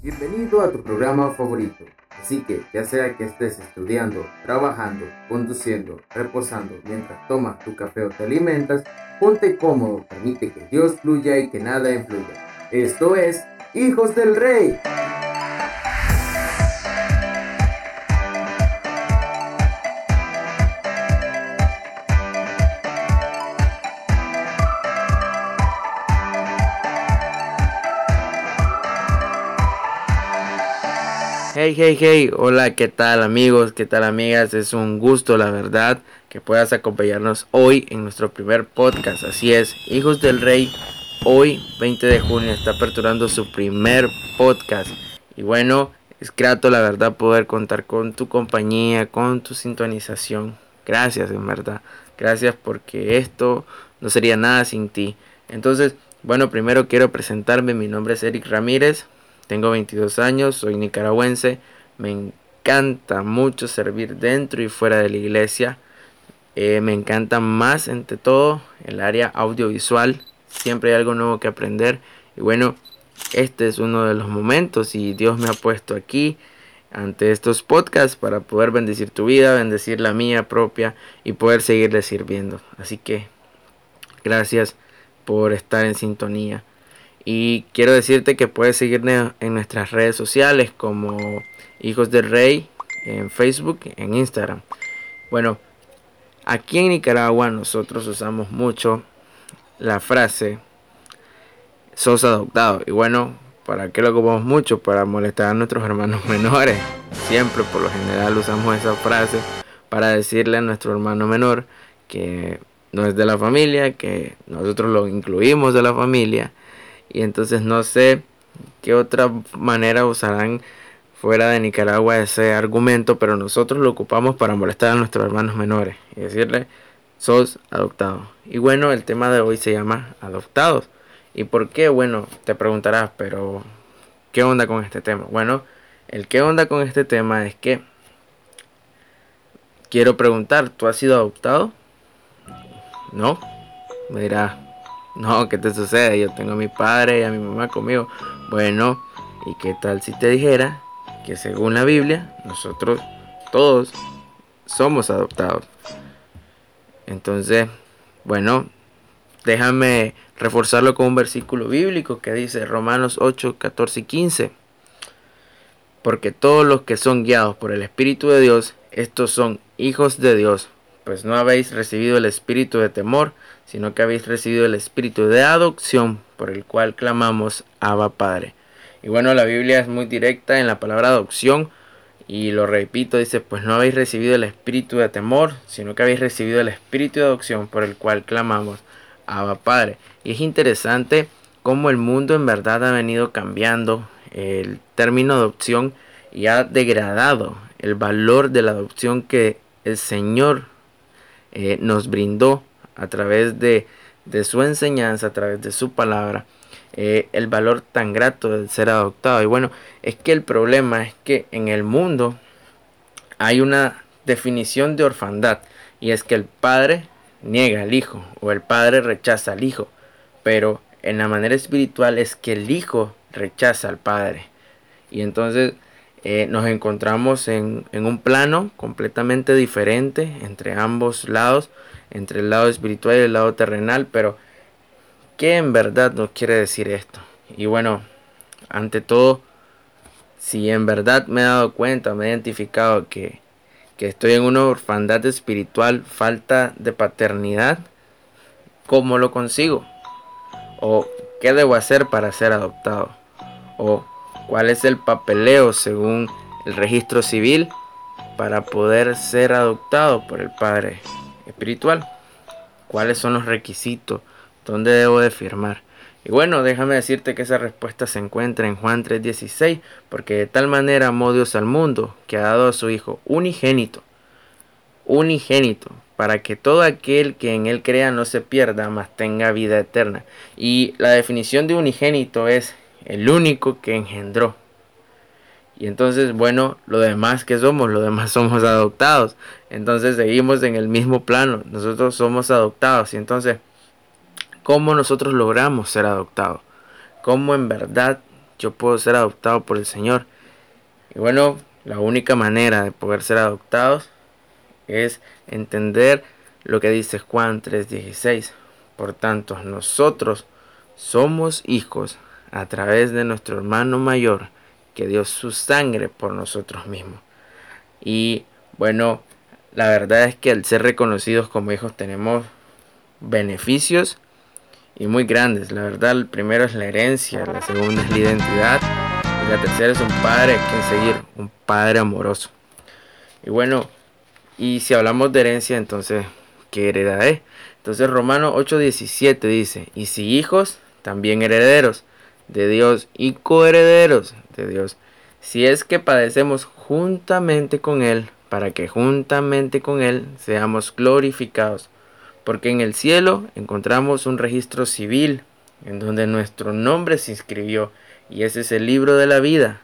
Bienvenido a tu programa favorito. Así que, ya sea que estés estudiando, trabajando, conduciendo, reposando, mientras tomas tu café o te alimentas, ponte cómodo, permite que Dios fluya y que nada influya. Esto es Hijos del Rey. Hey, hey, hey, hola, ¿qué tal amigos? ¿Qué tal amigas? Es un gusto, la verdad, que puedas acompañarnos hoy en nuestro primer podcast. Así es, Hijos del Rey, hoy 20 de junio está aperturando su primer podcast. Y bueno, es grato, la verdad, poder contar con tu compañía, con tu sintonización. Gracias, en verdad. Gracias porque esto no sería nada sin ti. Entonces, bueno, primero quiero presentarme. Mi nombre es Eric Ramírez. Tengo 22 años, soy nicaragüense, me encanta mucho servir dentro y fuera de la iglesia. Eh, me encanta más, entre todo, el área audiovisual. Siempre hay algo nuevo que aprender. Y bueno, este es uno de los momentos y Dios me ha puesto aquí ante estos podcasts para poder bendecir tu vida, bendecir la mía propia y poder seguirle sirviendo. Así que gracias por estar en sintonía. Y quiero decirte que puedes seguirnos en nuestras redes sociales como Hijos del Rey en Facebook, en Instagram. Bueno, aquí en Nicaragua nosotros usamos mucho la frase sos adoptado. Y bueno, ¿para qué lo ocupamos mucho? Para molestar a nuestros hermanos menores. Siempre por lo general usamos esa frase para decirle a nuestro hermano menor que no es de la familia, que nosotros lo incluimos de la familia y entonces no sé qué otra manera usarán fuera de Nicaragua ese argumento, pero nosotros lo ocupamos para molestar a nuestros hermanos menores y decirle, sos adoptado. Y bueno, el tema de hoy se llama adoptados. ¿Y por qué? Bueno, te preguntarás, pero ¿qué onda con este tema? Bueno, el qué onda con este tema es que quiero preguntar, ¿tú has sido adoptado? ¿No? Me dirás, no, ¿qué te sucede? Yo tengo a mi padre y a mi mamá conmigo. Bueno, ¿y qué tal si te dijera que según la Biblia, nosotros todos somos adoptados? Entonces, bueno, déjame reforzarlo con un versículo bíblico que dice Romanos 8, 14 y 15. Porque todos los que son guiados por el Espíritu de Dios, estos son hijos de Dios, pues no habéis recibido el espíritu de temor, sino que habéis recibido el espíritu de adopción por el cual clamamos Abba Padre. Y bueno, la Biblia es muy directa en la palabra adopción y lo repito, dice, pues no habéis recibido el espíritu de temor, sino que habéis recibido el espíritu de adopción por el cual clamamos Abba Padre. Y es interesante cómo el mundo en verdad ha venido cambiando el término adopción y ha degradado el valor de la adopción que el Señor eh, nos brindó a través de, su enseñanza, a través de su palabra, eh, el valor tan grato de ser adoptado. Y bueno, es que el problema es que en el mundo hay una definición de orfandad y es que el padre niega al hijo o el padre rechaza al hijo, pero en la manera espiritual es que el hijo rechaza al padre. Y entonces eh, nos encontramos en, un plano completamente diferente entre ambos lados, entre el lado espiritual y el lado terrenal, pero ¿qué en verdad nos quiere decir esto? Y bueno, ante todo, si en verdad me he dado cuenta, me he identificado que, que estoy en una orfandad espiritual, falta de paternidad, ¿cómo lo consigo? ¿O qué debo hacer para ser adoptado? ¿O cuál es el papeleo según el registro civil para poder ser adoptado por el Padre espiritual. ¿Cuáles son los requisitos? ¿Dónde debo de firmar? Y bueno, déjame decirte que esa respuesta se encuentra en Juan 3:16, porque de tal manera amó Dios al mundo que ha dado a su Hijo unigénito, unigénito, para que todo aquel que en él crea no se pierda, mas tenga vida eterna. Y la definición de unigénito es el único que engendró, y entonces, bueno, lo demás que somos, lo demás somos adoptados. Entonces seguimos en el mismo plano. Nosotros somos adoptados. Y entonces, ¿cómo nosotros logramos ser adoptados? ¿Cómo en verdad yo puedo ser adoptado por el Señor. Y bueno, la única manera de poder ser adoptados es entender lo que dice Juan 3:16. Por tanto, nosotros somos hijos a través de nuestro hermano mayor que dio su sangre por nosotros mismos. Y bueno, la verdad es que al ser reconocidos como hijos tenemos beneficios y muy grandes. La verdad, el primero es la herencia, la segunda es la identidad y la tercera es un padre que seguir, un padre amoroso. Y bueno, y si hablamos de herencia, entonces, ¿qué heredaré? Entonces Romano 8:17 dice, y si hijos, también herederos de Dios y coherederos de Dios, si es que padecemos juntamente con Él, para que juntamente con Él seamos glorificados. Porque en el cielo encontramos un registro civil en donde nuestro nombre se inscribió y ese es el libro de la vida,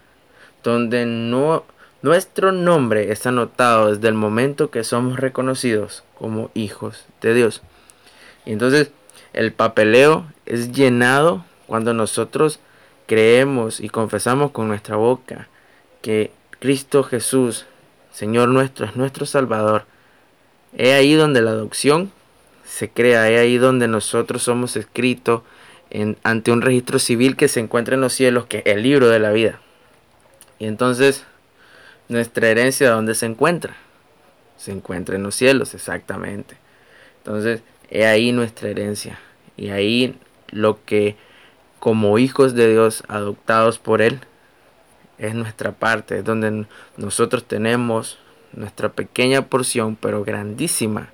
donde nuestro nombre está anotado desde el momento que somos reconocidos como hijos de Dios. Y entonces el papeleo es llenado cuando nosotros creemos y confesamos con nuestra boca que Cristo Jesús, Señor nuestro, es nuestro Salvador. He ahí donde la adopción se crea, he ahí donde nosotros somos escritos en, ante un registro civil que se encuentra en los cielos, que es el libro de la vida. Y entonces, nuestra herencia, ¿dónde se encuentra? Se encuentra en los cielos, exactamente. Entonces, he ahí nuestra herencia. Y ahí lo que como hijos de Dios adoptados por Él es nuestra parte, es donde nosotros tenemos nuestra pequeña porción, pero grandísima,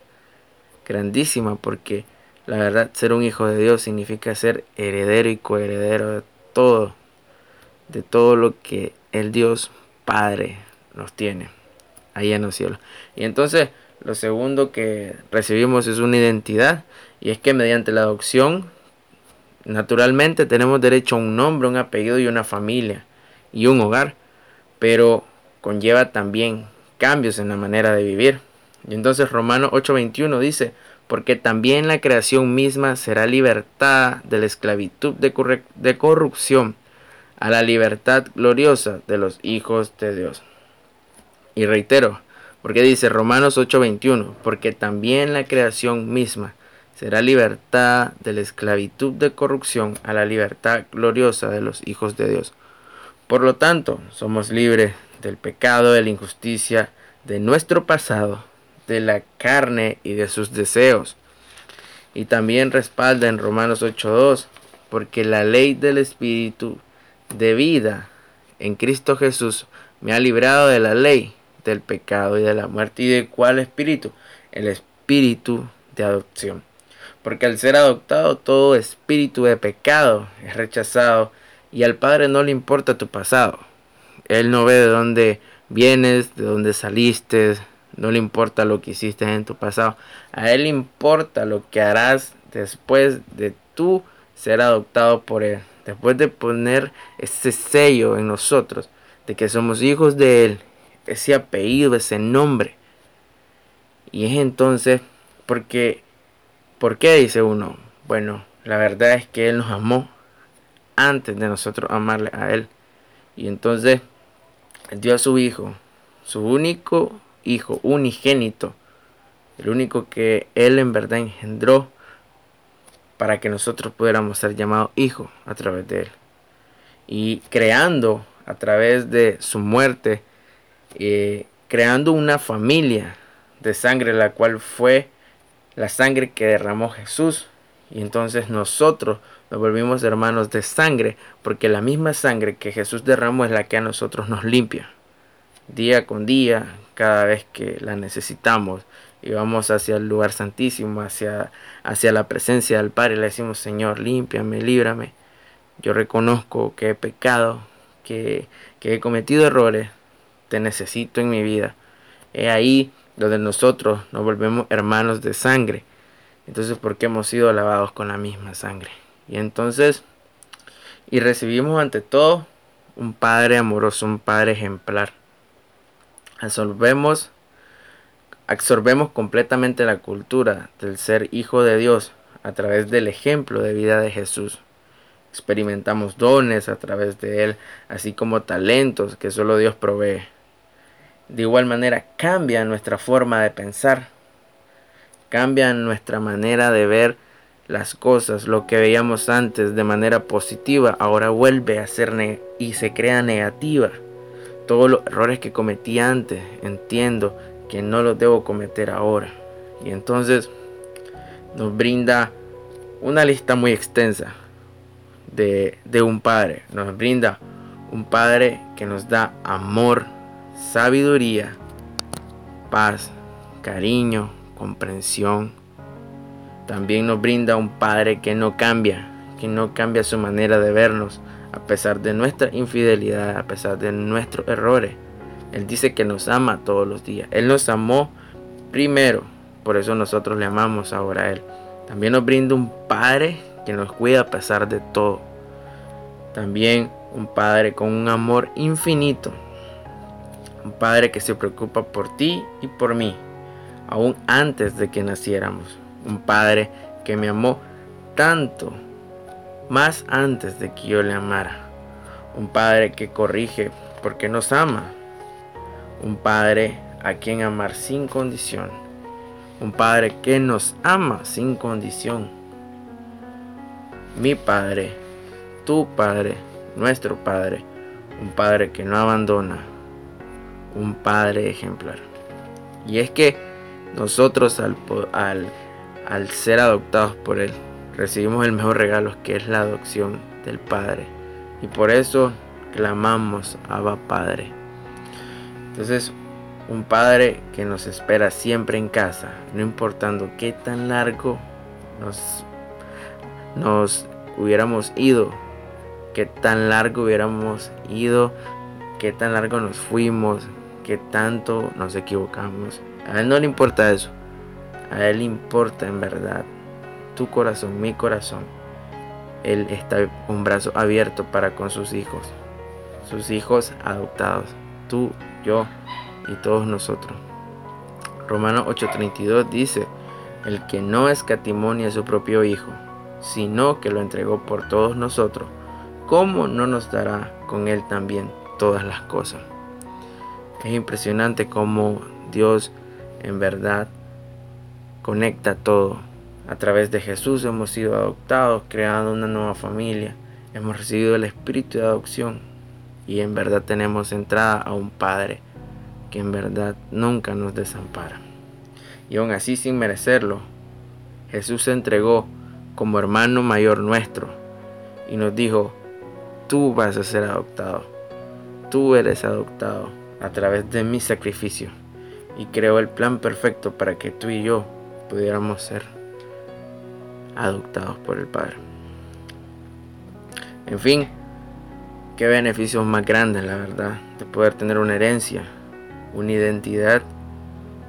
grandísima, porque la verdad ser un hijo de Dios significa ser heredero y coheredero de todo, de todo lo que el Dios Padre nos tiene ahí en los cielos. Y entonces lo segundo que recibimos es una identidad, y es que mediante la adopción Naturalmente tenemos derecho a un nombre, un apellido y una familia y un hogar, pero conlleva también cambios en la manera de vivir. Y entonces Romanos 8:21 dice, porque también la creación misma será libertada de la esclavitud de, de corrupción a la libertad gloriosa de los hijos de Dios. Y reitero, porque dice Romanos 8:21, porque también la creación misma será libertad de la esclavitud de corrupción a la libertad gloriosa de los hijos de Dios. Por lo tanto, somos libres del pecado, de la injusticia, de nuestro pasado, de la carne y de sus deseos. Y también respalda en Romanos 8.2, porque la ley del Espíritu de vida en Cristo Jesús me ha librado de la ley del pecado y de la muerte. ¿Y de cuál espíritu? El espíritu de adopción porque al ser adoptado todo espíritu de pecado es rechazado y al Padre no le importa tu pasado. Él no ve de dónde vienes, de dónde saliste, no le importa lo que hiciste en tu pasado. A Él le importa lo que harás después de tú ser adoptado por Él. Después de poner ese sello en nosotros de que somos hijos de Él, ese apellido, ese nombre. Y es entonces porque ¿Por qué? Dice uno. Bueno, la verdad es que Él nos amó antes de nosotros amarle a Él. Y entonces dio a su Hijo, su único Hijo, unigénito, el único que Él en verdad engendró para que nosotros pudiéramos ser llamados hijos a través de Él. Y creando a través de su muerte, eh, creando una familia de sangre, la cual fue la sangre que derramó Jesús. Y entonces nosotros nos volvimos hermanos de sangre, porque la misma sangre que Jesús derramó es la que a nosotros nos limpia. Día con día, cada vez que la necesitamos, y vamos hacia el lugar santísimo, hacia, hacia la presencia del Padre, le decimos, Señor, límpiame, líbrame. Yo reconozco que he pecado, que, que he cometido errores, te necesito en mi vida. He ahí donde nosotros nos volvemos hermanos de sangre. Entonces, porque hemos sido lavados con la misma sangre. Y entonces, y recibimos ante todo un Padre amoroso, un Padre ejemplar. Absorbemos, absorbemos completamente la cultura del ser hijo de Dios a través del ejemplo de vida de Jesús. experimentamos dones a través de Él, así como talentos que solo Dios provee. De igual manera cambia nuestra forma de pensar, cambia nuestra manera de ver las cosas, lo que veíamos antes de manera positiva, ahora vuelve a ser y se crea negativa. Todos los errores que cometí antes, entiendo que no los debo cometer ahora. Y entonces nos brinda una lista muy extensa de, de un padre. Nos brinda un padre que nos da amor, sabiduría, paz, cariño, comprensión. También nos brinda un Padre que no cambia, que no cambia su manera de vernos, a pesar de nuestra infidelidad, a pesar de nuestros errores. Él dice que nos ama todos los días. Él nos amó primero, por eso nosotros le amamos ahora a Él. También nos brinda un Padre que nos cuida a pesar de todo. También un Padre con un amor infinito. Un Padre que se preocupa por ti y por mí, aún antes de que naciéramos. Un Padre que me amó tanto, más antes de que yo le amara. Un Padre que corrige porque nos ama. Un Padre a quien amar sin condición. Un Padre que nos ama sin condición. Mi Padre, tu Padre, nuestro Padre. Un Padre que no abandona. Un Padre ejemplar. Y es que nosotros al, al, al ser adoptados por Él, recibimos el mejor regalo que es la adopción del Padre. Y por eso clamamos Abba Padre. Entonces, un Padre que nos espera siempre en casa, no importando qué tan largo nos, nos hubiéramos ido, qué tan largo hubiéramos ido, qué tan largo nos fuimos, qué tanto nos equivocamos. A Él no le importa eso. A Él importa en verdad tu corazón, mi corazón. Él está con brazo abierto para con sus hijos. Sus hijos adoptados. Tú, yo y todos nosotros. Romanos 8:32 dice, el que no escatimonia a su propio Hijo, sino que lo entregó por todos nosotros, ¿cómo no nos dará con Él también todas las cosas? Es impresionante cómo Dios en verdad conecta todo. A través de Jesús hemos sido adoptados, creando una nueva familia. Hemos recibido el espíritu de adopción y en verdad tenemos entrada a un Padre que en verdad nunca nos desampara. Y aún así sin merecerlo, Jesús se entregó como hermano mayor nuestro y nos dijo, tú vas a ser adoptado, tú eres adoptado a través de mi sacrificio y creó el plan perfecto para que tú y yo pudiéramos ser adoptados por el Padre. En fin, qué beneficios más grandes, la verdad, de poder tener una herencia, una identidad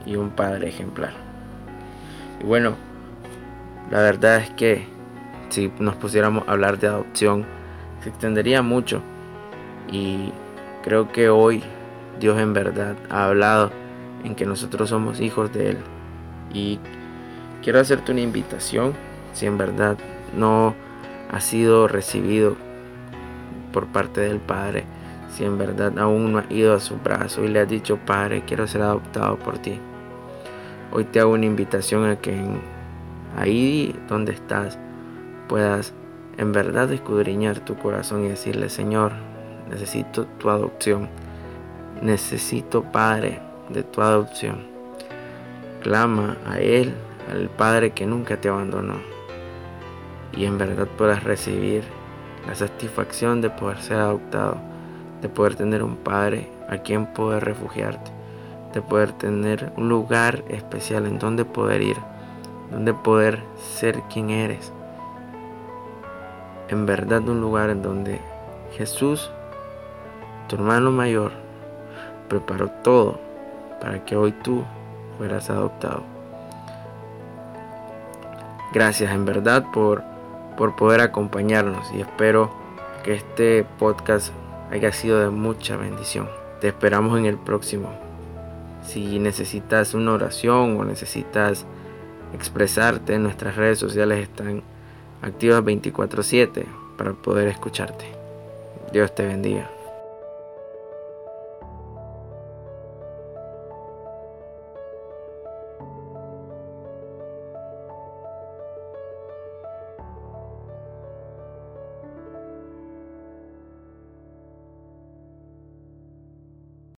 y un Padre ejemplar. Y bueno, la verdad es que si nos pusiéramos a hablar de adopción, se extendería mucho. Y creo que hoy Dios en verdad ha hablado en que nosotros somos hijos de Él. Y quiero hacerte una invitación, si en verdad no ha sido recibido por parte del Padre, si en verdad aún no ha ido a su brazo y le ha dicho, Padre, quiero ser adoptado por ti. Hoy te hago una invitación a que ahí donde estás puedas en verdad escudriñar tu corazón y decirle, Señor, necesito tu adopción. Necesito, Padre, de tu adopción. Clama a Él, al Padre que nunca te abandonó. Y en verdad puedas recibir la satisfacción de poder ser adoptado, de poder tener un Padre a quien poder refugiarte, de poder tener un lugar especial en donde poder ir, donde poder ser quien eres. En verdad un lugar en donde Jesús, tu hermano mayor, preparó todo para que hoy tú fueras adoptado. Gracias en verdad por, por poder acompañarnos y espero que este podcast haya sido de mucha bendición. Te esperamos en el próximo. Si necesitas una oración o necesitas expresarte, nuestras redes sociales están activas 24/7 para poder escucharte. Dios te bendiga.